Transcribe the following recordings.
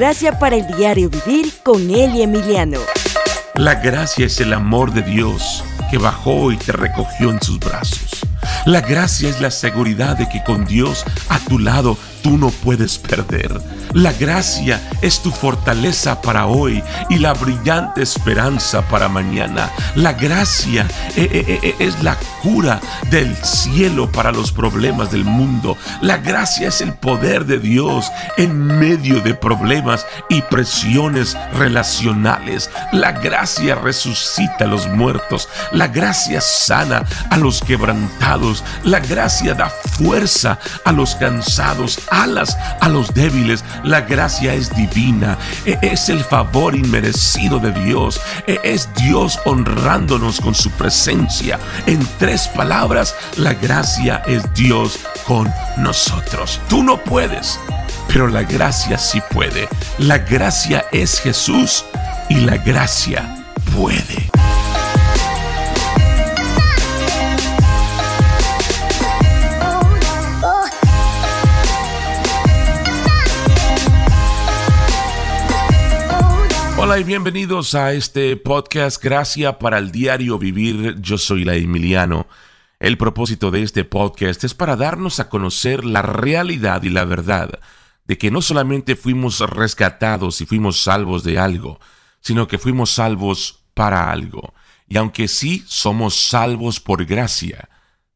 Gracia para el Diario Vivir con Eli Emiliano. La gracia es el amor de Dios que bajó y te recogió en sus brazos. La gracia es la seguridad de que con Dios a tu lado tú no puedes perder. La gracia es tu fortaleza para hoy y la brillante esperanza para mañana. La gracia eh, eh, eh, es la cura del cielo para los problemas del mundo. La gracia es el poder de Dios en medio de problemas y presiones relacionales. La gracia resucita a los muertos. La gracia sana a los quebrantados. La gracia da fuerza a los cansados alas a los débiles. La gracia es divina, e, es el favor inmerecido de Dios, e, es Dios honrándonos con su presencia. En tres palabras, la gracia es Dios con nosotros. Tú no puedes, pero la gracia sí puede. La gracia es Jesús y la gracia puede. Hola y bienvenidos a este podcast Gracia para el Diario Vivir. Yo soy la Emiliano. El propósito de este podcast es para darnos a conocer la realidad y la verdad de que no solamente fuimos rescatados y fuimos salvos de algo, sino que fuimos salvos para algo. Y aunque sí somos salvos por gracia,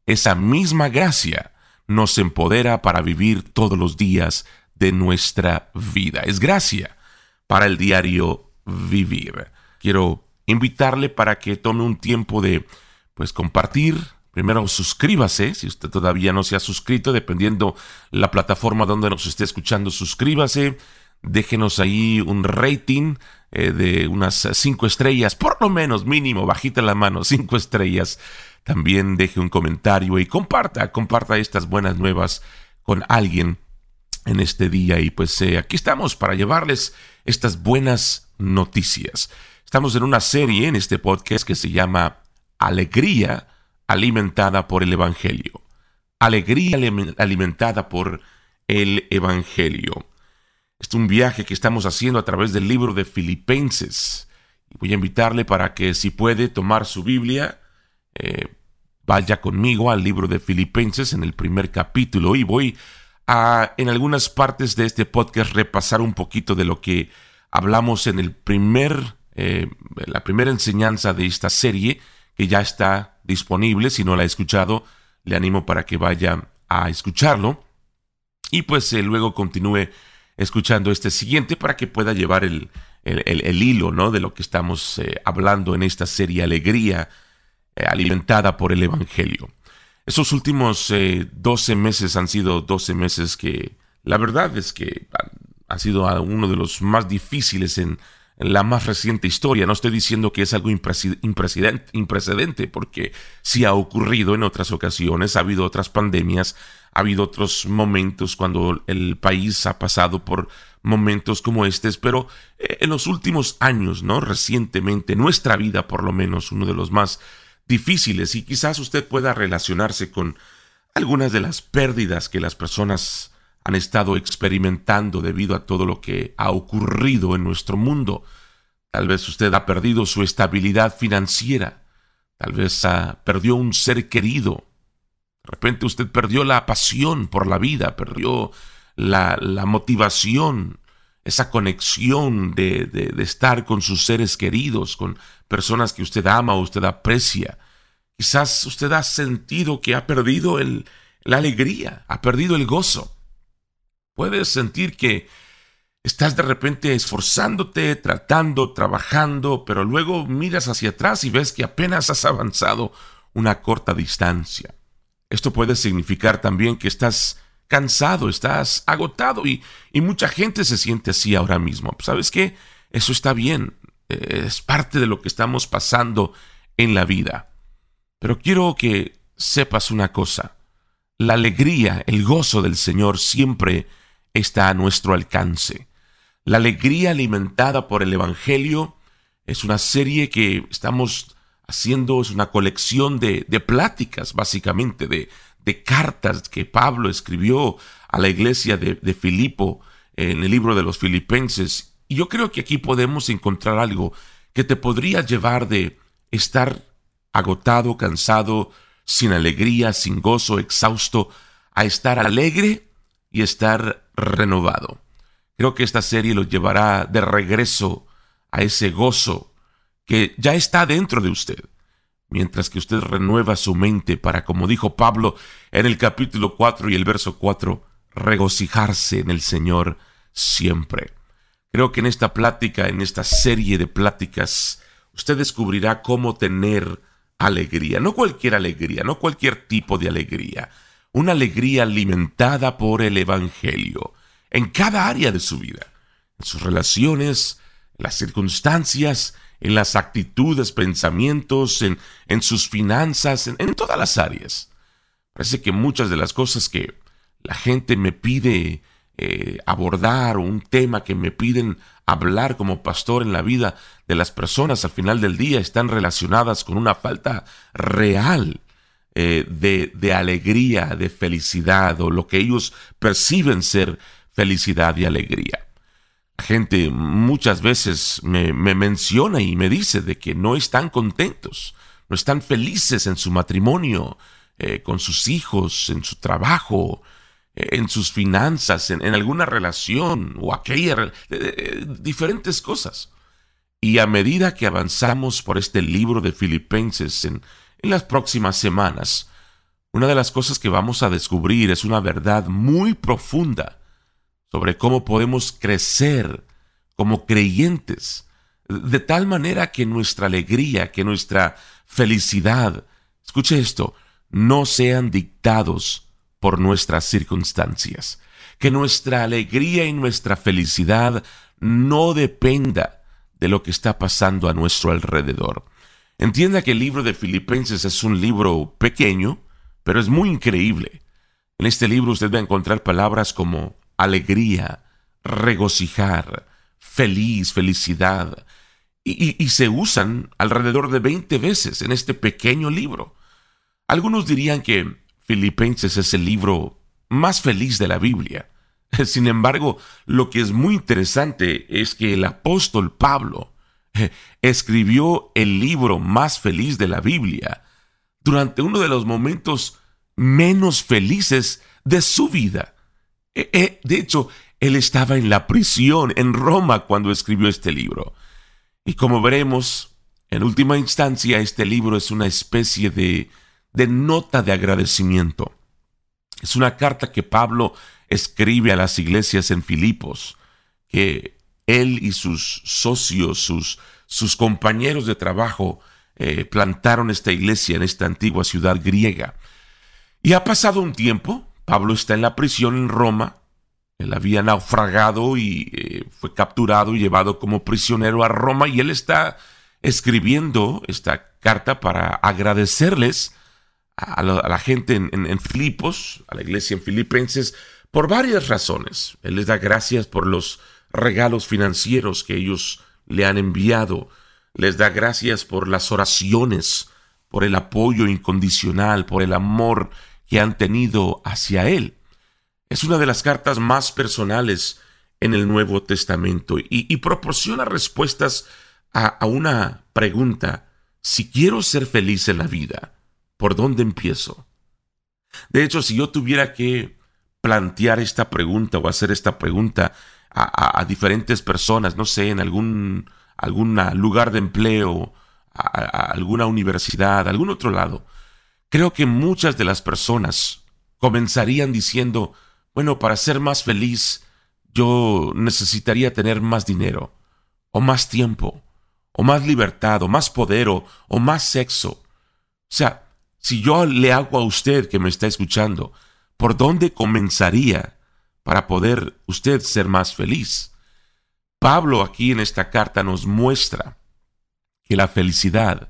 esa misma gracia nos empodera para vivir todos los días de nuestra vida. Es gracia para el diario vivir. Quiero invitarle para que tome un tiempo de pues compartir. Primero suscríbase, si usted todavía no se ha suscrito, dependiendo la plataforma donde nos esté escuchando, suscríbase. Déjenos ahí un rating eh, de unas cinco estrellas, por lo menos mínimo, bajita la mano, cinco estrellas. También deje un comentario y comparta, comparta estas buenas nuevas con alguien en este día. Y pues eh, aquí estamos para llevarles estas buenas noticias. Estamos en una serie en este podcast que se llama Alegría alimentada por el Evangelio. Alegría alimentada por el Evangelio. Es un viaje que estamos haciendo a través del libro de Filipenses. Voy a invitarle para que si puede tomar su Biblia, eh, vaya conmigo al libro de Filipenses en el primer capítulo y voy a en algunas partes de este podcast repasar un poquito de lo que hablamos en el primer, eh, la primera enseñanza de esta serie, que ya está disponible. Si no la ha escuchado, le animo para que vaya a escucharlo. Y pues eh, luego continúe escuchando este siguiente para que pueda llevar el, el, hilo ¿no? de lo que estamos eh, hablando en esta serie Alegría alimentada por el Evangelio. Esos últimos 12 meses han sido 12 meses que la verdad es que ha sido uno de los más difíciles en, la más reciente historia. No estoy diciendo que es algo imprecedente, porque sí ha ocurrido en otras ocasiones, ha habido otras pandemias, ha habido otros momentos cuando el país ha pasado por momentos como estos, pero eh, en los últimos años, ¿no? Recientemente, nuestra vida por lo menos, uno de los más difíciles y quizás usted pueda relacionarse con algunas de las pérdidas que las personas han estado experimentando debido a todo lo que ha ocurrido en nuestro mundo. Tal vez usted ha perdido su estabilidad financiera, tal vez ha, perdió un ser querido, de repente usted perdió la pasión por la vida, perdió la, motivación, esa conexión de, de, estar con sus seres queridos, con personas que usted ama o usted aprecia. Quizás usted ha sentido que ha perdido el, la alegría, ha perdido el gozo. Puedes sentir que estás de repente esforzándote, tratando, trabajando, pero luego miras hacia atrás y ves que apenas has avanzado una corta distancia. Esto puede significar también que estás cansado, estás agotado y, mucha gente se siente así ahora mismo. ¿Sabes qué? Eso está bien, es parte de lo que estamos pasando en la vida. Pero quiero que sepas una cosa. La alegría, el gozo del Señor siempre está a nuestro alcance. La alegría alimentada por el Evangelio es una serie que estamos haciendo, es una colección de, de pláticas, básicamente, de, de, cartas que Pablo escribió a la iglesia de, de Filipo en el libro de los Filipenses. Y yo creo que aquí podemos encontrar algo que te podría llevar de estar agotado, cansado, sin alegría, sin gozo, exhausto, a estar alegre y estar renovado. Creo que esta serie lo llevará de regreso a ese gozo que ya está dentro de usted, mientras que usted renueva su mente para, como dijo Pablo en el capítulo 4 y el verso 4, regocijarse en el Señor siempre. Creo que en esta plática, en esta serie de pláticas, usted descubrirá cómo tener alegría, no cualquier alegría, no cualquier tipo de alegría, una alegría alimentada por el Evangelio, en cada área de su vida, en sus relaciones, en las circunstancias, en las actitudes, pensamientos, en, en sus finanzas, en, todas las áreas. Parece que muchas de las cosas que la gente me pide eh, abordar un tema que me piden hablar como pastor en la vida de las personas al final del día están relacionadas con una falta real eh, de, de, alegría, de felicidad o lo que ellos perciben ser felicidad y alegría. La gente muchas veces me, me menciona y me dice de que no están contentos, no están felices en su matrimonio, eh, con sus hijos, en su trabajo, en sus finanzas, en, alguna relación o aquella, eh, eh, diferentes cosas. Y a medida que avanzamos por este libro de Filipenses en, en las próximas semanas, una de las cosas que vamos a descubrir es una verdad muy profunda sobre cómo podemos crecer como creyentes, de tal manera que nuestra alegría, que nuestra felicidad, escuche esto, no sean dictados por nuestras circunstancias. Que nuestra alegría y nuestra felicidad no dependa de lo que está pasando a nuestro alrededor. Entienda que el libro de Filipenses es un libro pequeño, pero es muy increíble. En este libro usted va a encontrar palabras como alegría, regocijar, feliz, felicidad, y, y, se usan alrededor de 20 veces en este pequeño libro. Algunos dirían que Filipenses es el libro más feliz de la Biblia. Sin embargo, lo que es muy interesante es que el apóstol Pablo escribió el libro más feliz de la Biblia durante uno de los momentos menos felices de su vida. Eh, eh, de hecho, él estaba en la prisión en Roma cuando escribió este libro. Y como veremos, en última instancia, este libro es una especie de de nota de agradecimiento. Es una carta que Pablo escribe a las iglesias en Filipos, que él y sus socios, sus, sus compañeros de trabajo, eh, plantaron esta iglesia en esta antigua ciudad griega. Y ha pasado un tiempo, Pablo está en la prisión en Roma, él había naufragado y eh, fue capturado y llevado como prisionero a Roma y él está escribiendo esta carta para agradecerles a la, gente en, Filipos, a la iglesia en Filipenses, por varias razones. Él les da gracias por los regalos financieros que ellos le han enviado. Les da gracias por las oraciones, por el apoyo incondicional, por el amor que han tenido hacia Él. Es una de las cartas más personales en el Nuevo Testamento y, proporciona respuestas a una pregunta. Si quiero ser feliz en la vida, ¿Por dónde empiezo? De hecho, si yo tuviera que plantear esta pregunta o hacer esta pregunta a, diferentes personas, no sé, en algún, lugar de empleo, a alguna universidad, a algún otro lado, creo que muchas de las personas comenzarían diciendo, bueno, para ser más feliz, yo necesitaría tener más dinero, o más tiempo, o más libertad, o más poder, o, o más sexo. O sea, si yo le hago a usted que me está escuchando, ¿por dónde comenzaría para poder usted ser más feliz? Pablo aquí en esta carta nos muestra que la felicidad,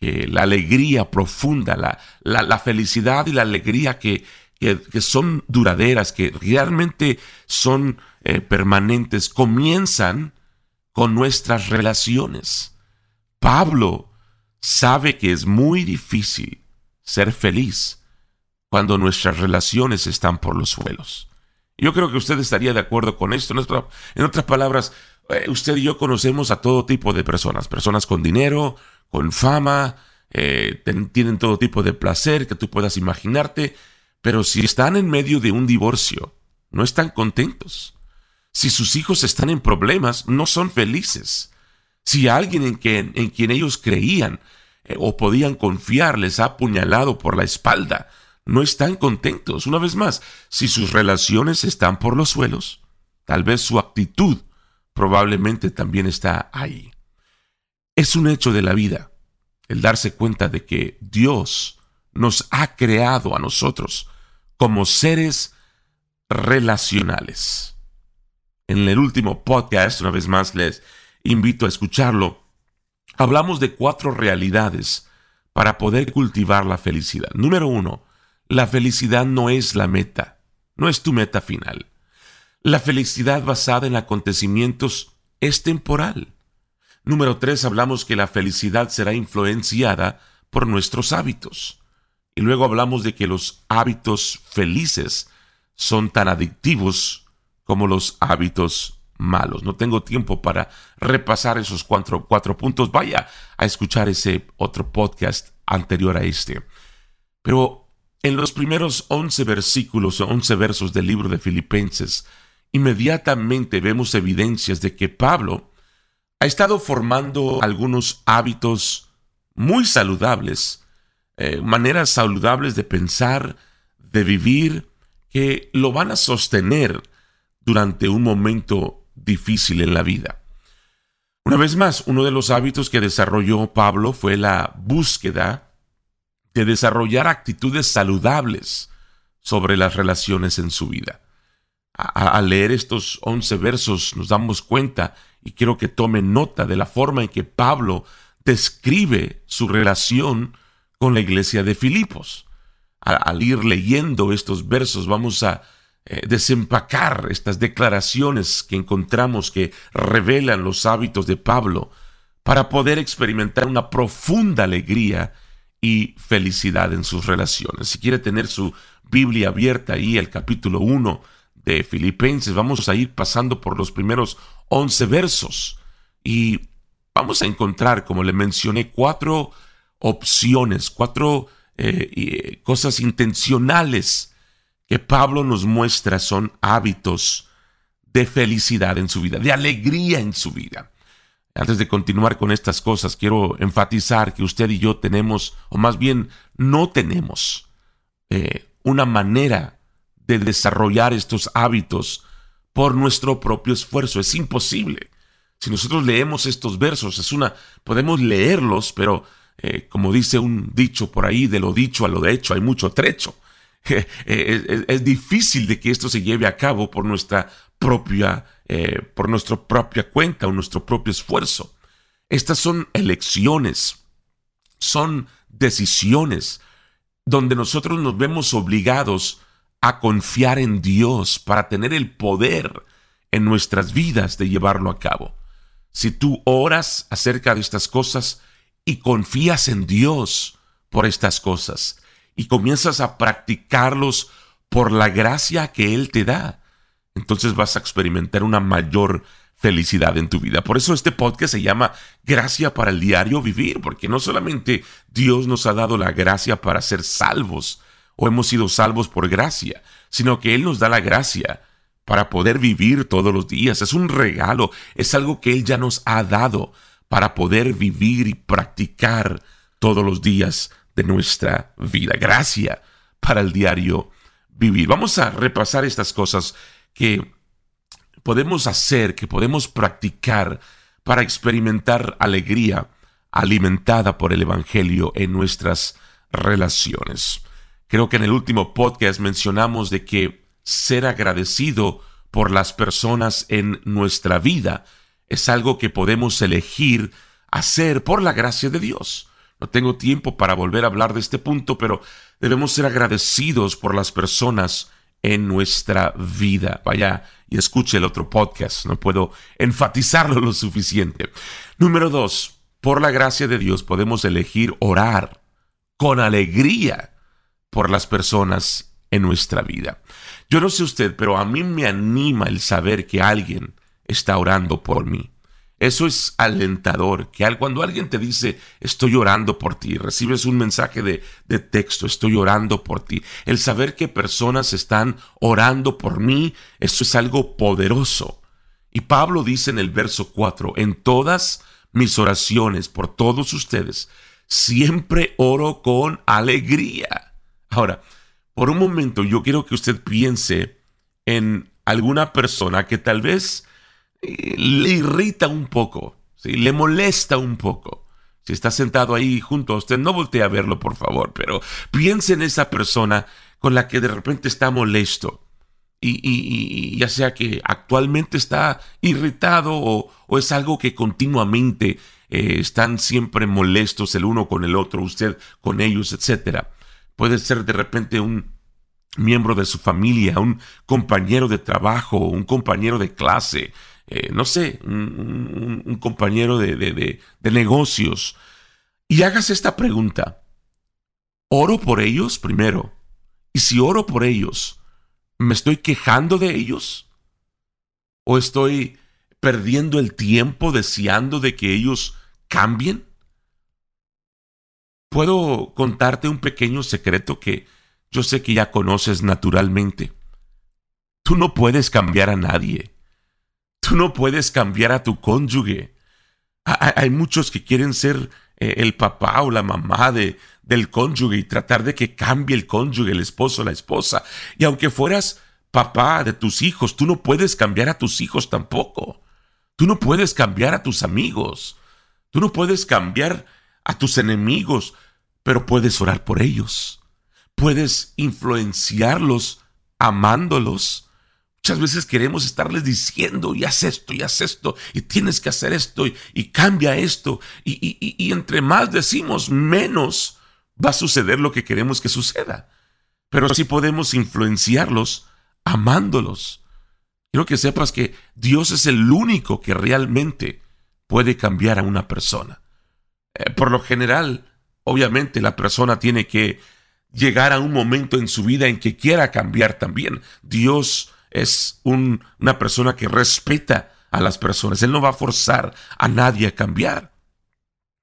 que la alegría profunda, la, la, felicidad y la alegría que, que, son duraderas, que realmente son eh, permanentes, comienzan con nuestras relaciones. Pablo sabe que es muy difícil ser feliz cuando nuestras relaciones están por los suelos. Yo creo que usted estaría de acuerdo con esto. En, otras palabras, eh, usted y yo conocemos a todo tipo de personas, personas con dinero, con fama, eh, tienen todo tipo de placer que tú puedas imaginarte, pero si están en medio de un divorcio, no están contentos. Si sus hijos están en problemas, no son felices. Si alguien en quien, en quien ellos creían eh, o podían confiar les ha apuñalado por la espalda, no están contentos. Una vez más, si sus relaciones están por los suelos, tal vez su actitud probablemente también está ahí. Es un hecho de la vida el darse cuenta de que Dios nos ha creado a nosotros como seres relacionales. En el último podcast, una vez más les invito a escucharlo, hablamos de cuatro realidades para poder cultivar la felicidad. Número uno, la felicidad no es la meta, no es tu meta final. La felicidad basada en acontecimientos es temporal. Número tres, hablamos que la felicidad será influenciada por nuestros hábitos. Y luego hablamos de que los hábitos felices son tan adictivos como los hábitos malos. No tengo tiempo para repasar esos cuatro, cuatro puntos. Vaya a escuchar ese otro podcast anterior a este. Pero en los primeros once versículos o once versos del libro de Filipenses, inmediatamente vemos evidencias de que Pablo ha estado formando algunos hábitos muy saludables, eh, maneras saludables de pensar, de vivir, que lo van a sostener durante un momento difícil en la vida. Una vez más, uno de los hábitos que desarrolló Pablo fue la búsqueda de desarrollar actitudes saludables sobre las relaciones en su vida. Al leer estos once versos nos damos cuenta, y quiero que tomen nota de la forma en que Pablo describe su relación con la iglesia de Filipos. Al, ir leyendo estos versos vamos a eh, desempacar estas declaraciones que encontramos que revelan los hábitos de Pablo para poder experimentar una profunda alegría y felicidad en sus relaciones. Si quiere tener su Biblia abierta ahí, el capítulo 1 de Filipenses, vamos a ir pasando por los primeros 11 versos y vamos a encontrar, como le mencioné, cuatro opciones, cuatro eh, eh, cosas intencionales que Pablo nos muestra son hábitos de felicidad en su vida, de alegría en su vida. Antes de continuar con estas cosas, quiero enfatizar que usted y yo tenemos, o más bien no tenemos, eh, una manera de desarrollar estos hábitos por nuestro propio esfuerzo. Es imposible. Si nosotros leemos estos versos, es una, podemos leerlos, pero eh, como dice un dicho por ahí, de lo dicho a lo de hecho, hay mucho trecho. Eh, es, difícil de que esto se lleve a cabo por nuestra propia eh, por nuestra propia cuenta o nuestro propio esfuerzo. Estas son elecciones, son decisiones donde nosotros nos vemos obligados a confiar en Dios para tener el poder en nuestras vidas de llevarlo a cabo. Si tú oras acerca de estas cosas y confías en Dios por estas cosas y comienzas a practicarlos por la gracia que Él te da, entonces vas a experimentar una mayor felicidad en tu vida. Por eso este podcast se llama Gracia para el diario vivir, porque no solamente Dios nos ha dado la gracia para ser salvos o hemos sido salvos por gracia, sino que Él nos da la gracia para poder vivir todos los días. Es un regalo, es algo que Él ya nos ha dado para poder vivir y practicar todos los días de nuestra vida. Gracia para el diario vivir. Vamos a repasar estas cosas que podemos hacer, que podemos practicar para experimentar alegría alimentada por el Evangelio en nuestras relaciones. Creo que en el último podcast mencionamos de que ser agradecido por las personas en nuestra vida es algo que podemos elegir hacer por la gracia de Dios. No tengo tiempo para volver a hablar de este punto, pero debemos ser agradecidos por las personas en nuestra vida. Vaya y escuche el otro podcast, no puedo enfatizarlo lo suficiente. Número dos, por la gracia de Dios podemos elegir orar con alegría por las personas en nuestra vida. Yo no sé usted, pero a mí me anima el saber que alguien está orando por mí. Eso es alentador, que cuando alguien te dice, estoy orando por ti, recibes un mensaje de, de, texto, estoy orando por ti, el saber que personas están orando por mí, eso es algo poderoso. Y Pablo dice en el verso 4, en todas mis oraciones por todos ustedes, siempre oro con alegría. Ahora, por un momento yo quiero que usted piense en alguna persona que tal vez le irrita un poco, ¿sí? le molesta un poco. Si está sentado ahí junto a usted, no voltee a verlo, por favor, pero piense en esa persona con la que de repente está molesto. Y, ya sea que actualmente está irritado o, es algo que continuamente eh, están siempre molestos el uno con el otro, usted con ellos, etc. Puede ser de repente un miembro de su familia, un compañero de trabajo, un compañero de clase, eh, no sé, un, compañero de, de negocios. Y hagas esta pregunta. ¿Oro por ellos primero? Y si oro por ellos, ¿me estoy quejando de ellos? ¿O estoy perdiendo el tiempo deseando de que ellos cambien? Puedo contarte un pequeño secreto que yo sé que ya conoces naturalmente. Tú no puedes cambiar a nadie. Tú no puedes cambiar a tu cónyuge. Hay muchos que quieren ser eh, el papá o la mamá de, del cónyuge y tratar de que cambie el cónyuge, el esposo, la esposa. Y aunque fueras papá de tus hijos, tú no puedes cambiar a tus hijos tampoco. Tú no puedes cambiar a tus amigos. Tú no puedes cambiar a tus enemigos, pero puedes orar por ellos puedes influenciarlos amándolos. Muchas veces queremos estarles diciendo, y haz esto, y haz esto, y tienes que hacer esto, y, cambia esto. Y, y, entre más decimos, menos va a suceder lo que queremos que suceda. Pero sí podemos influenciarlos amándolos. Quiero que sepas que Dios es el único que realmente puede cambiar a una persona. Eh, por lo general, obviamente la persona tiene que llegar a un momento en su vida en que quiera cambiar también. Dios es una persona que respeta a las personas. Él no va a forzar a nadie a cambiar.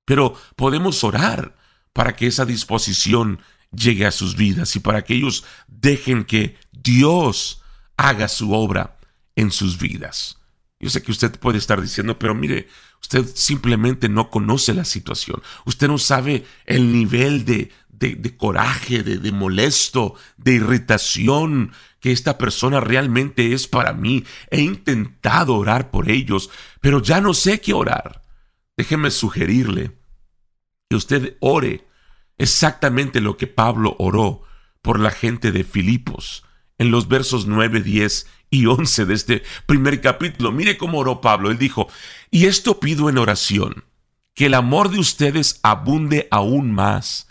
Pero podemos orar para que esa disposición llegue a sus vidas y para que ellos dejen que Dios haga su obra en sus vidas. Yo sé que usted puede estar diciendo, pero mire, usted simplemente no conoce la situación. Usted no sabe el nivel de, de, coraje, de, de molesto, de irritación que esta persona realmente es para mí. He intentado orar por ellos, pero ya no sé qué orar. Déjeme sugerirle que usted ore exactamente lo que Pablo oró por la gente de Filipos en los versos 9, 10 y 11 de este primer capítulo. Mire cómo oró Pablo. Él dijo, y esto pido en oración, que el amor de ustedes abunde aún más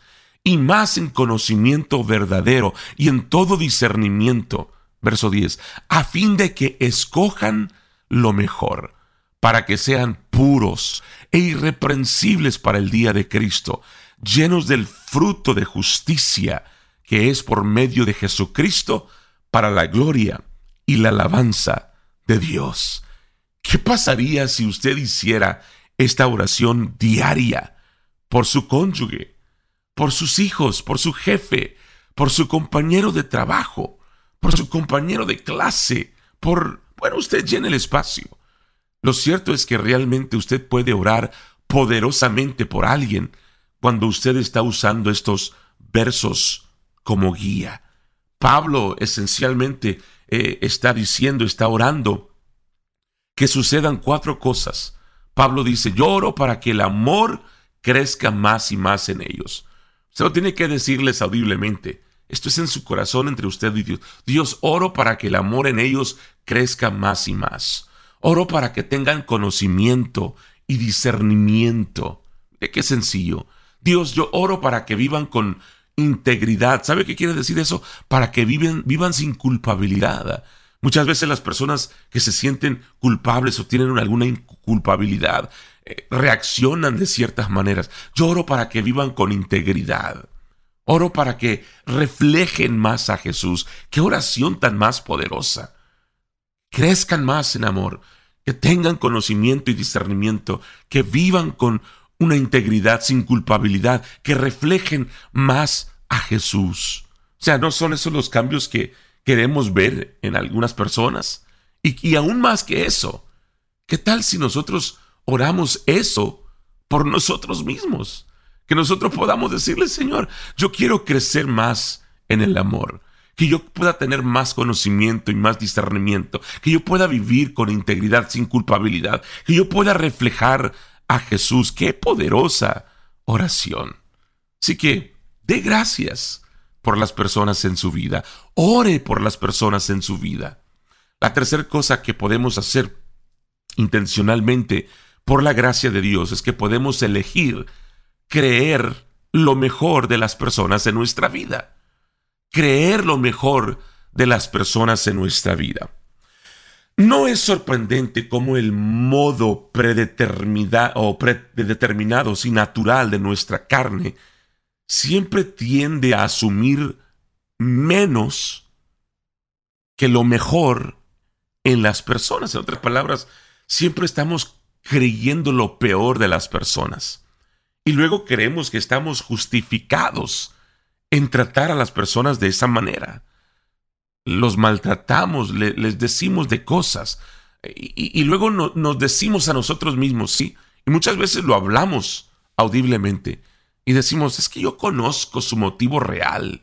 y más en conocimiento verdadero y en todo discernimiento. Verso 10, a fin de que escojan lo mejor, para que sean puros e irreprensibles para el día de Cristo, llenos del fruto de justicia que es por medio de Jesucristo para la gloria y la alabanza de Dios. ¿Qué pasaría si usted hiciera esta oración diaria por su cónyuge, por sus hijos, por su jefe, por su compañero de trabajo, por su compañero de clase, por, bueno, usted llena el espacio. Lo cierto es que realmente usted puede orar poderosamente por alguien cuando usted está usando estos versos como guía. Pablo esencialmente eh, está diciendo, está orando, que sucedan cuatro cosas. Pablo dice, yo oro para que el amor crezca más y más en ellos. Se lo tiene que decirles audiblemente. Esto es en su corazón entre usted y Dios. Dios, oro para que el amor en ellos crezca más y más. Oro para que tengan conocimiento y discernimiento. ¿De qué sencillo? Dios, yo oro para que vivan con integridad. ¿Sabe qué quiere decir eso? Para que viven, vivan sin culpabilidad. Muchas veces las personas que se sienten culpables o tienen alguna culpabilidad reaccionan de ciertas maneras. Yo oro para que vivan con integridad. Oro para que reflejen más a Jesús. Qué oración tan más poderosa. Crezcan más en amor, que tengan conocimiento y discernimiento, que vivan con una integridad sin culpabilidad, que reflejen más a Jesús. O sea, no son esos los cambios que queremos ver en algunas personas. Y, y aún más que eso, ¿qué tal si nosotros oramos eso por nosotros mismos? Que nosotros podamos decirle, Señor, yo quiero crecer más en el amor, que yo pueda tener más conocimiento y más discernimiento, que yo pueda vivir con integridad sin culpabilidad, que yo pueda reflejar a Jesús. Qué poderosa oración. Así que dé gracias por las personas en su vida. Ore por las personas en su vida. La tercera cosa que podemos hacer intencionalmente por la gracia de Dios es que podemos elegir creer lo mejor de las personas en nuestra vida. Creer lo mejor de las personas en nuestra vida. No es sorprendente cómo el modo predeterminado o predeterminado, y natural de nuestra carne siempre tiende a asumir menos que lo mejor en las personas. En otras palabras, siempre estamos creyendo lo peor de las personas. Y luego creemos que estamos justificados en tratar a las personas de esa manera. Los maltratamos, les decimos de cosas y, luego nos decimos a nosotros mismos, sí, y muchas veces lo hablamos audiblemente y decimos, es que yo conozco su motivo real,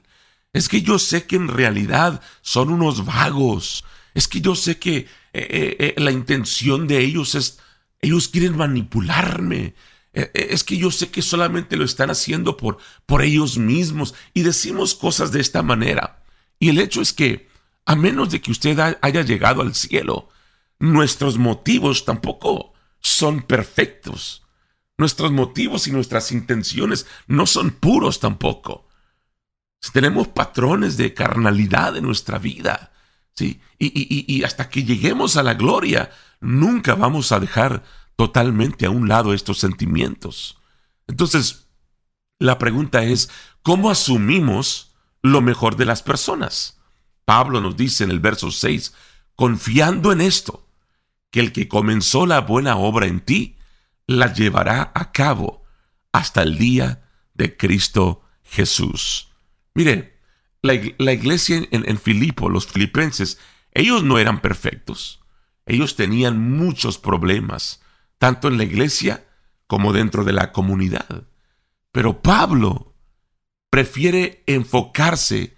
es que yo sé que en realidad son unos vagos, es que yo sé que eh, eh, eh, la intención de ellos es, ellos quieren manipularme, es que yo sé que solamente lo están haciendo por, por ellos mismos y decimos cosas de esta manera. Y el hecho es que a menos de que usted haya llegado al cielo, nuestros motivos tampoco son perfectos. Nuestros motivos y nuestras intenciones no son puros tampoco. Tenemos patrones de carnalidad en nuestra vida. ¿sí? Y hasta que lleguemos a la gloria, nunca vamos a dejar totalmente a un lado estos sentimientos. Entonces, la pregunta es, ¿cómo asumimos lo mejor de las personas? Pablo nos dice en el verso 6, confiando en esto, que el que comenzó la buena obra en ti, la llevará a cabo hasta el día de Cristo Jesús. Mire, la, iglesia en, en Filipo, los filipenses, ellos no eran perfectos. Ellos tenían muchos problemas, tanto en la iglesia como dentro de la comunidad. Pero Pablo prefiere enfocarse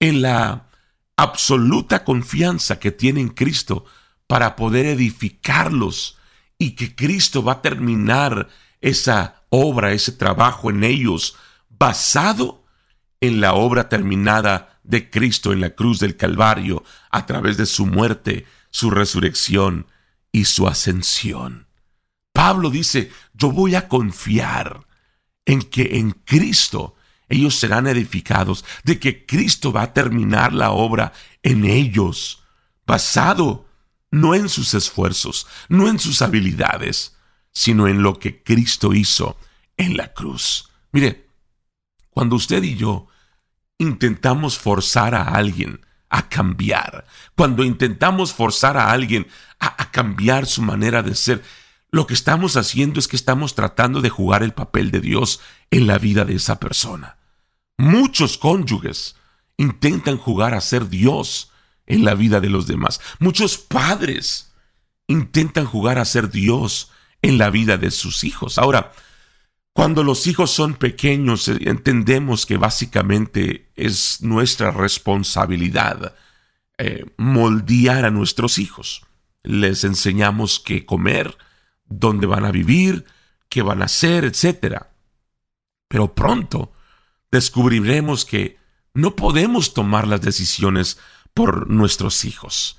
en la absoluta confianza que tiene en Cristo para poder edificarlos y que Cristo va a terminar esa obra, ese trabajo en ellos basado en la obra terminada de Cristo en la cruz del Calvario a través de su muerte, su resurrección y su ascensión. Pablo dice, yo voy a confiar en que en Cristo ellos serán edificados, de que Cristo va a terminar la obra en ellos, basado no en sus esfuerzos, no en sus habilidades, sino en lo que Cristo hizo en la cruz. Mire, cuando usted y yo intentamos forzar a alguien a cambiar, cuando intentamos forzar a alguien a, a, cambiar su manera de ser, lo que estamos haciendo es que estamos tratando de jugar el papel de Dios en la vida de esa persona. Muchos cónyuges intentan jugar a ser Dios en la vida de los demás. Muchos padres intentan jugar a ser Dios en la vida de sus hijos. Ahora, cuando los hijos son pequeños, eh, entendemos que básicamente es nuestra responsabilidad eh, moldear a nuestros hijos. Les enseñamos qué comer, dónde van a vivir, qué van a hacer, etc. Pero pronto descubriremos que no podemos tomar las decisiones por nuestros hijos.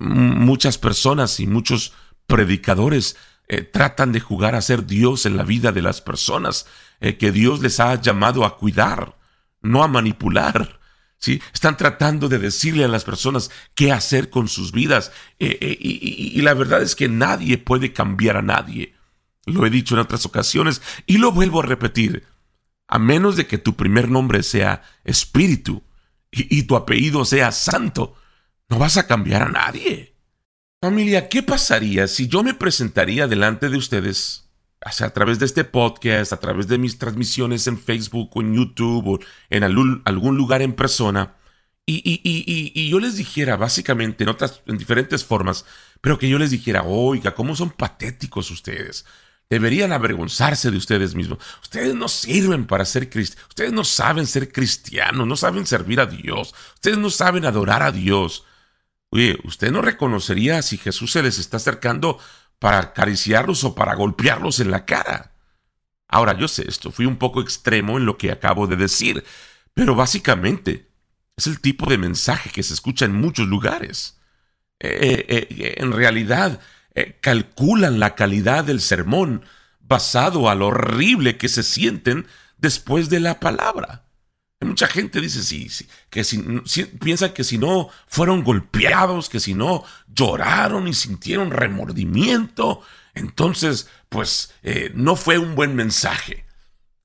Muchas personas y muchos predicadores eh, tratan de jugar a ser Dios en la vida de las personas eh, que Dios les ha llamado a cuidar, no a manipular. ¿sí? Están tratando de decirle a las personas qué hacer con sus vidas eh, y la verdad es que nadie puede cambiar a nadie. Lo he dicho en otras ocasiones y lo vuelvo a repetir. A menos de que tu primer nombre sea Espíritu y, tu apellido sea Santo, no vas a cambiar a nadie. Familia, ¿qué pasaría si yo me presentaría delante de ustedes a través de este podcast, a través de mis transmisiones en Facebook o en YouTube o en algún lugar en persona? Y, yo les dijera, básicamente, en otras, en diferentes formas, pero que yo les dijera, oiga, ¿cómo son patéticos ustedes? Deberían avergonzarse de ustedes mismos. Ustedes no sirven para ser cristianos. Ustedes no saben ser cristianos, no saben servir a Dios. Ustedes no saben adorar a Dios. Oye, ¿usted no reconocería si Jesús se les está acercando para acariciarlos o para golpearlos en la cara? Ahora, yo sé esto, fui un poco extremo en lo que acabo de decir, pero básicamente es el tipo de mensaje que se escucha en muchos lugares. Eh, eh, eh, en realidad, calculan la calidad del sermón basado a lo horrible que se sienten después de la palabra. Mucha gente dice sí, sí que si, piensa que si no fueron golpeados, que si no lloraron y sintieron remordimiento, entonces pues no fue un buen mensaje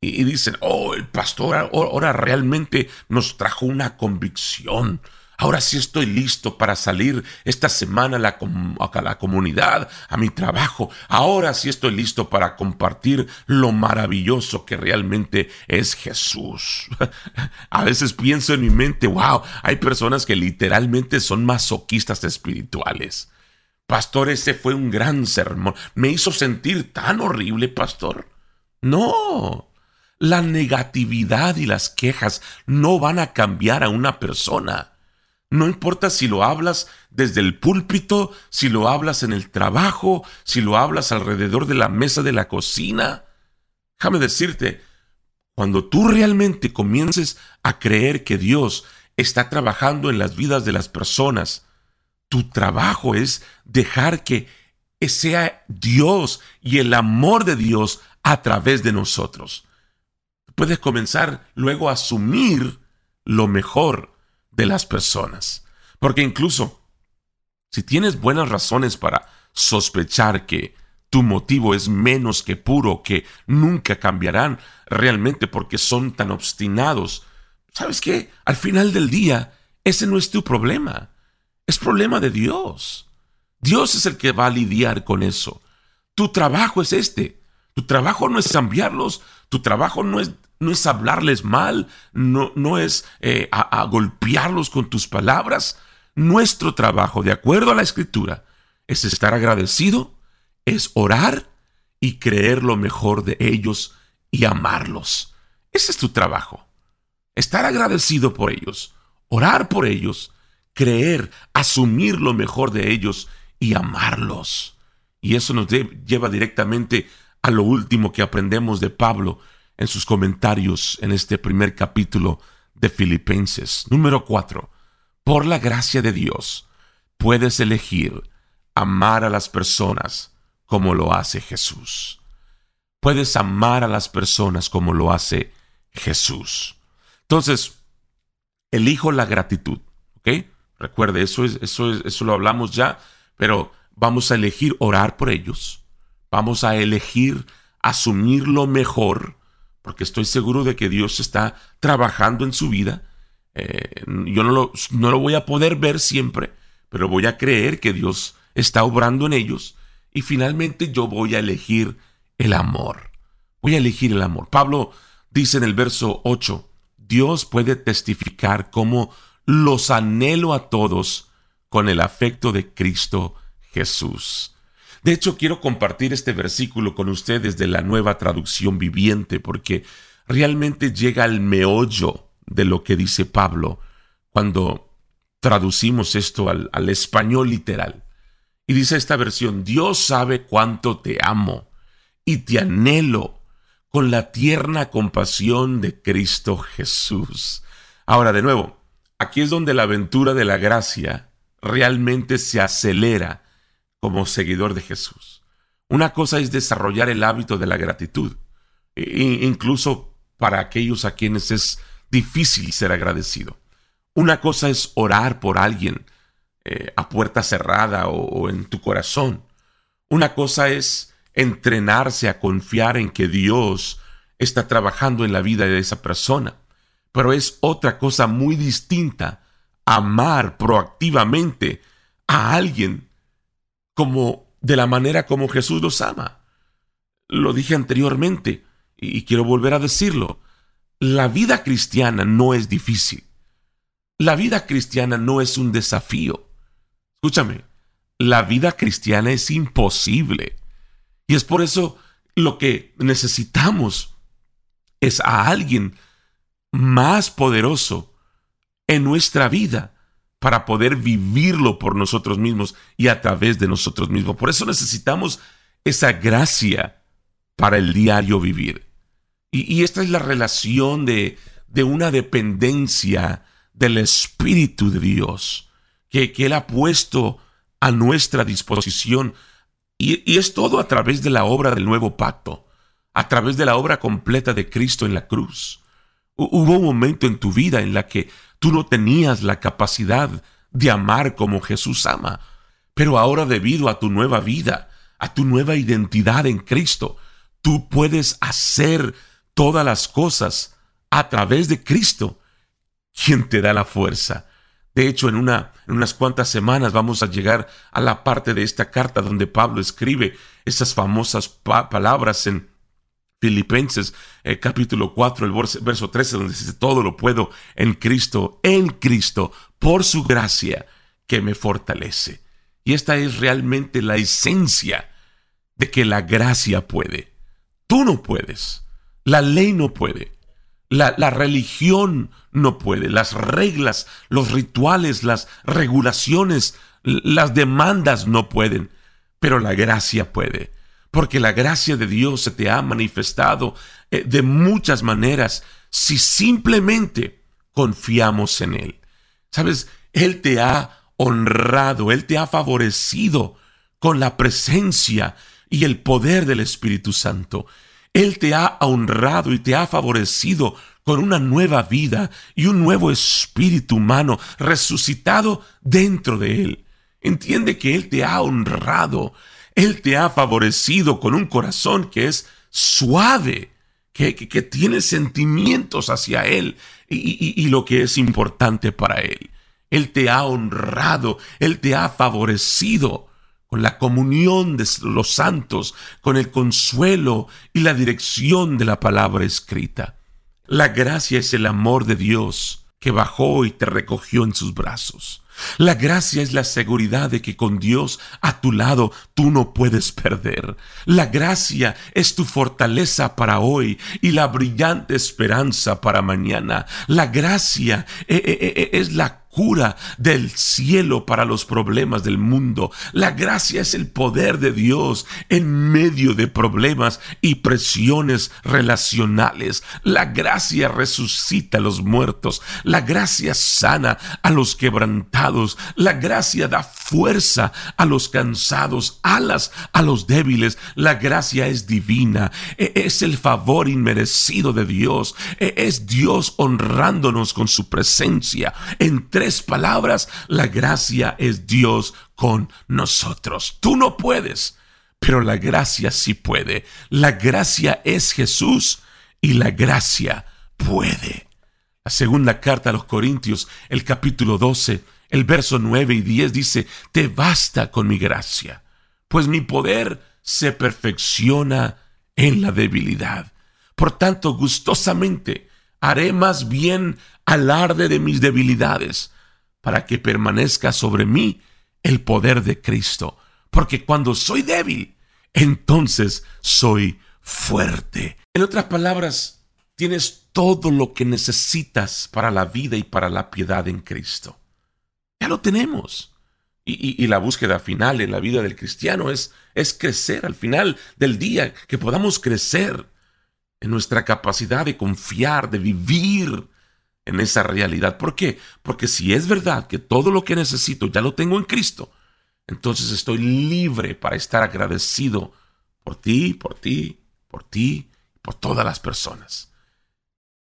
y dicen, oh, el pastor ahora realmente nos trajo una convicción. Ahora sí estoy listo para salir esta semana a la, comunidad, a mi trabajo. Ahora sí estoy listo para compartir lo maravilloso que realmente es Jesús. a veces pienso en mi mente, wow, hay personas que literalmente son masoquistas espirituales. Pastor, ese fue un gran sermón. Me hizo sentir tan horrible, pastor. No, la negatividad y las quejas no van a cambiar a una persona. No importa si lo hablas desde el púlpito, si lo hablas en el trabajo, si lo hablas alrededor de la mesa de la cocina. Déjame decirte, cuando tú realmente comiences a creer que Dios está trabajando en las vidas de las personas, tu trabajo es dejar que sea Dios y el amor de Dios a través de nosotros puedes comenzar luego a asumir lo mejor de las personas. Porque incluso si tienes buenas razones para sospechar que tu motivo es menos que puro, que nunca cambiarán realmente porque son tan obstinados, ¿sabes qué? Al final del día, ese no es tu problema, es problema de Dios. Dios es el que va a lidiar con eso. Tu trabajo es este. Tu trabajo no es cambiarlos, tu trabajo no es, no es hablarles mal, no, no es eh, a, golpearlos con tus palabras. Nuestro trabajo, de acuerdo a la escritura, es estar agradecido, es orar y creer lo mejor de ellos y amarlos. Ese es tu trabajo. Estar agradecido por ellos, orar por ellos, creer, asumir lo mejor de ellos y amarlos. Y eso nos lleva directamente a lo último que aprendemos de Pablo en sus comentarios en este primer capítulo de Filipenses. Número 4. Por la gracia de Dios, puedes elegir amar a las personas como lo hace Jesús. Puedes amar a las personas como lo hace Jesús. Entonces, elijo la gratitud, ¿ok? Recuerde, eso, es, eso, es, eso lo hablamos ya, pero vamos a elegir orar por ellos. Vamos a elegir asumir lo mejor porque estoy seguro de que Dios está trabajando en su vida. Eh, yo no lo, no lo voy a poder ver siempre, pero voy a creer que Dios está obrando en ellos y finalmente yo voy a elegir el amor. Voy a elegir el amor. Pablo dice en el verso 8, Dios puede testificar cómo los anhelo a todos con el afecto de Cristo Jesús. De hecho, quiero compartir este versículo con ustedes de la nueva traducción viviente porque realmente llega al meollo de lo que dice Pablo cuando traducimos esto al, español literal. Y dice esta versión, Dios sabe cuánto te amo y te anhelo con la tierna compasión de Cristo Jesús. Ahora, de nuevo, aquí es donde la aventura de la gracia realmente se acelera como seguidor de Jesús. Una cosa es desarrollar el hábito de la gratitud, incluso para aquellos a quienes es difícil ser agradecido. Una cosa es orar por alguien eh, a puerta cerrada o, en tu corazón. Una cosa es entrenarse a confiar en que Dios está trabajando en la vida de esa persona. Pero es otra cosa muy distinta amar proactivamente a alguien como de la manera como Jesús los ama. Lo dije anteriormente y quiero volver a decirlo. La vida cristiana no es difícil. La vida cristiana no es un desafío. Escúchame, la vida cristiana es imposible. Y es por eso lo que necesitamos es a alguien más poderoso en nuestra vida para poder vivirlo por nosotros mismos y a través de nosotros mismos. Por eso necesitamos esa gracia para el diario vivir. Y, esta es la relación de, una dependencia del Espíritu de Dios que, que Él ha puesto a nuestra disposición. Y, y es todo a través de la obra del nuevo pacto, a través de la obra completa de Cristo en la cruz. Hubo un momento en tu vida en la que tú no tenías la capacidad de amar como Jesús ama, pero ahora debido a tu nueva vida, a tu nueva identidad en Cristo, tú puedes hacer todas las cosas a través de Cristo, quien te da la fuerza. De hecho, en, una, en unas cuantas semanas vamos a llegar a la parte de esta carta donde Pablo escribe esas famosas palabras en Filipenses eh, capítulo 4, el verso 13, donde dice, todo lo puedo en Cristo, en Cristo, por su gracia que me fortalece. Y esta es realmente la esencia de que la gracia puede. Tú no puedes. La ley no puede. La, la, religión no puede. Las reglas, los rituales, las regulaciones, las demandas no pueden. Pero la gracia puede porque la gracia de Dios se te ha manifestado eh, de muchas maneras si simplemente confiamos en Él. Sabes, Él te ha honrado, Él te ha favorecido con la presencia y el poder del Espíritu Santo. Él te ha honrado y te ha favorecido con una nueva vida y un nuevo espíritu humano resucitado dentro de Él. Entiende que Él te ha honrado, él te ha favorecido con un corazón que es suave, que, tiene sentimientos hacia Él y, y lo que es importante para Él. Él te ha honrado, Él te ha favorecido con la comunión de los santos, con el consuelo y la dirección de la palabra escrita. La gracia es el amor de Dios que bajó y te recogió en sus brazos. La gracia es la seguridad de que con Dios a tu lado tú no puedes perder. La gracia es tu fortaleza para hoy y la brillante esperanza para mañana. La gracia eh, eh, eh, es la cura del cielo para los problemas del mundo. La gracia es el poder de Dios en medio de problemas y presiones relacionales. La gracia resucita a los muertos. La gracia sana a los quebrantados. La gracia da fuerza a los cansados, alas a los débiles. La gracia es divina. E, es el favor inmerecido de Dios. E, es Dios honrándonos con su presencia. Entre tres palabras, la gracia es Dios con nosotros. Tú no puedes, pero la gracia sí puede. La gracia es Jesús y la gracia puede. La segunda carta a los Corintios, el capítulo 12, el verso 9 y 10 dice, te basta con mi gracia, pues mi poder se perfecciona en la debilidad. Por tanto, gustosamente haré más bien alarde de mis debilidades, para que permanezca sobre mí el poder de Cristo. Porque cuando soy débil, entonces soy fuerte. En otras palabras, tienes todo lo que necesitas para la vida y para la piedad en Cristo. Ya lo tenemos. Y, la búsqueda final en la vida del cristiano es, es crecer al final del día, que podamos crecer en nuestra capacidad de confiar, de vivir en esa realidad. ¿Por qué? Porque si es verdad que todo lo que necesito ya lo tengo en Cristo, entonces estoy libre para estar agradecido por ti, por ti, por ti, por todas las personas.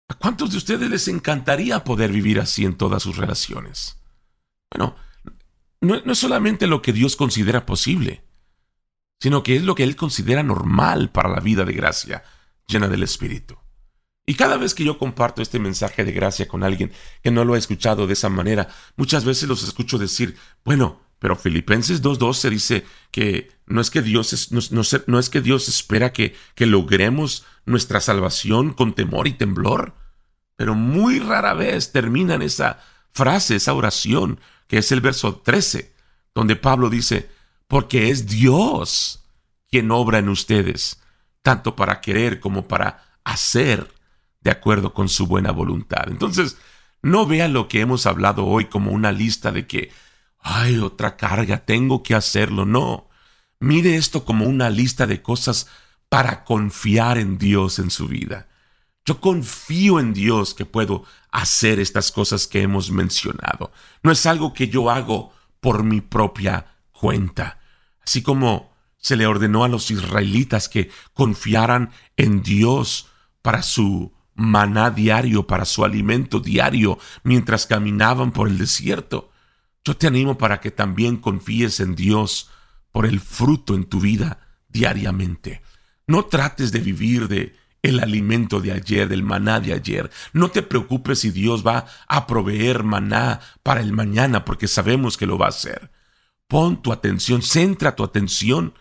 ¿A cuántos de ustedes les encantaría poder vivir así en todas sus relaciones? Bueno, no, no es solamente lo que Dios considera posible, sino que es lo que Él considera normal para la vida de gracia llena del Espíritu. Y cada vez que yo comparto este mensaje de gracia con alguien que no lo ha escuchado de esa manera, muchas veces los escucho decir, bueno, pero Filipenses 2.12 dice que no es que Dios, es, no, es que Dios espera que, que logremos nuestra salvación con temor y temblor. Pero muy rara vez terminan esa frase, esa oración, que es el verso 13, donde Pablo dice, porque es Dios quien obra en ustedes, tanto para querer como para hacer de acuerdo con su buena voluntad. Entonces, no vean lo que hemos hablado hoy como una lista de que ay, otra carga, tengo que hacerlo. No, mire esto como una lista de cosas para confiar en Dios en su vida. Yo confío en Dios que puedo hacer estas cosas que hemos mencionado. No es algo que yo hago por mi propia cuenta. Así como se le ordenó a los israelitas que confiaran en Dios para su maná diario, para su alimento diario, mientras caminaban por el desierto. Yo te animo para que también confíes en Dios por el fruto en tu vida diariamente. No trates de vivir de el alimento de ayer, del maná de ayer. No te preocupes si Dios va a proveer maná para el mañana, porque sabemos que lo va a hacer. Pon tu atención, centra tu atención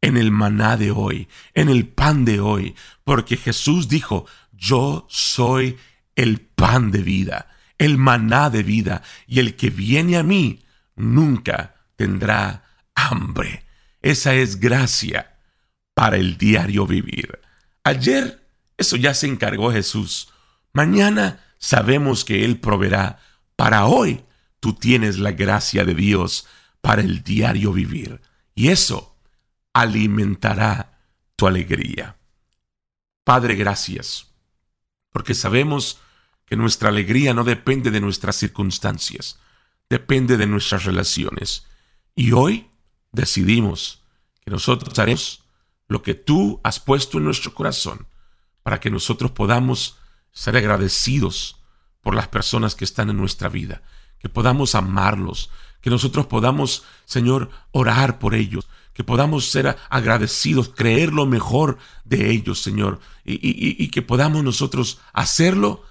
en el maná de hoy, en el pan de hoy, porque Jesús dijo, yo soy el pan de vida el maná de vida, y el que viene a mí nunca tendrá hambre. Esa es gracia para el diario vivir. Ayer eso ya se encargó Jesús. Mañana sabemos que Él proveerá. Para hoy tú tienes la gracia de Dios para el diario vivir. Y eso alimentará tu alegría. Padre, gracias, porque sabemos que nuestra alegría no depende de nuestras circunstancias, depende de nuestras relaciones. Y hoy decidimos que nosotros haremos lo que tú has puesto en nuestro corazón para que nosotros podamos ser agradecidos por las personas que están en nuestra vida, que podamos amarlos, que nosotros podamos, Señor, orar por ellos, que podamos ser agradecidos, creer lo mejor de ellos, Señor, y, y que podamos nosotros hacerlo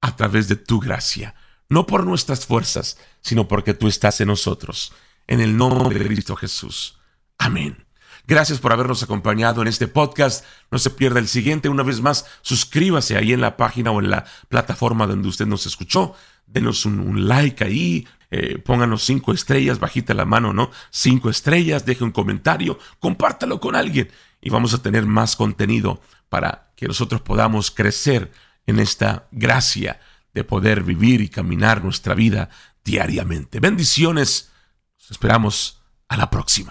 a través de tu gracia, no por nuestras fuerzas, sino porque tú estás en nosotros. En el nombre de Cristo Jesús. Amén. Gracias por habernos acompañado en este podcast. No se pierda el siguiente. Una vez más, suscríbase ahí en la página o en la plataforma donde usted nos escuchó. Denos un, like ahí. Eh, pónganos cinco estrellas, bajita la mano, ¿no? Cinco estrellas, deje un comentario, compártalo con alguien y vamos a tener más contenido para que nosotros podamos crecer en esta gracia de poder vivir y caminar nuestra vida diariamente. Bendiciones. Nos esperamos a la próxima.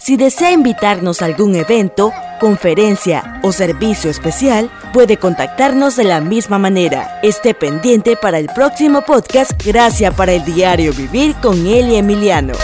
si desea invitarnos a algún evento, conferencia o servicio especial, puede contactarnos de la misma manera. Esté pendiente para el próximo podcast Gracias para el Diario Vivir con Eli Emiliano.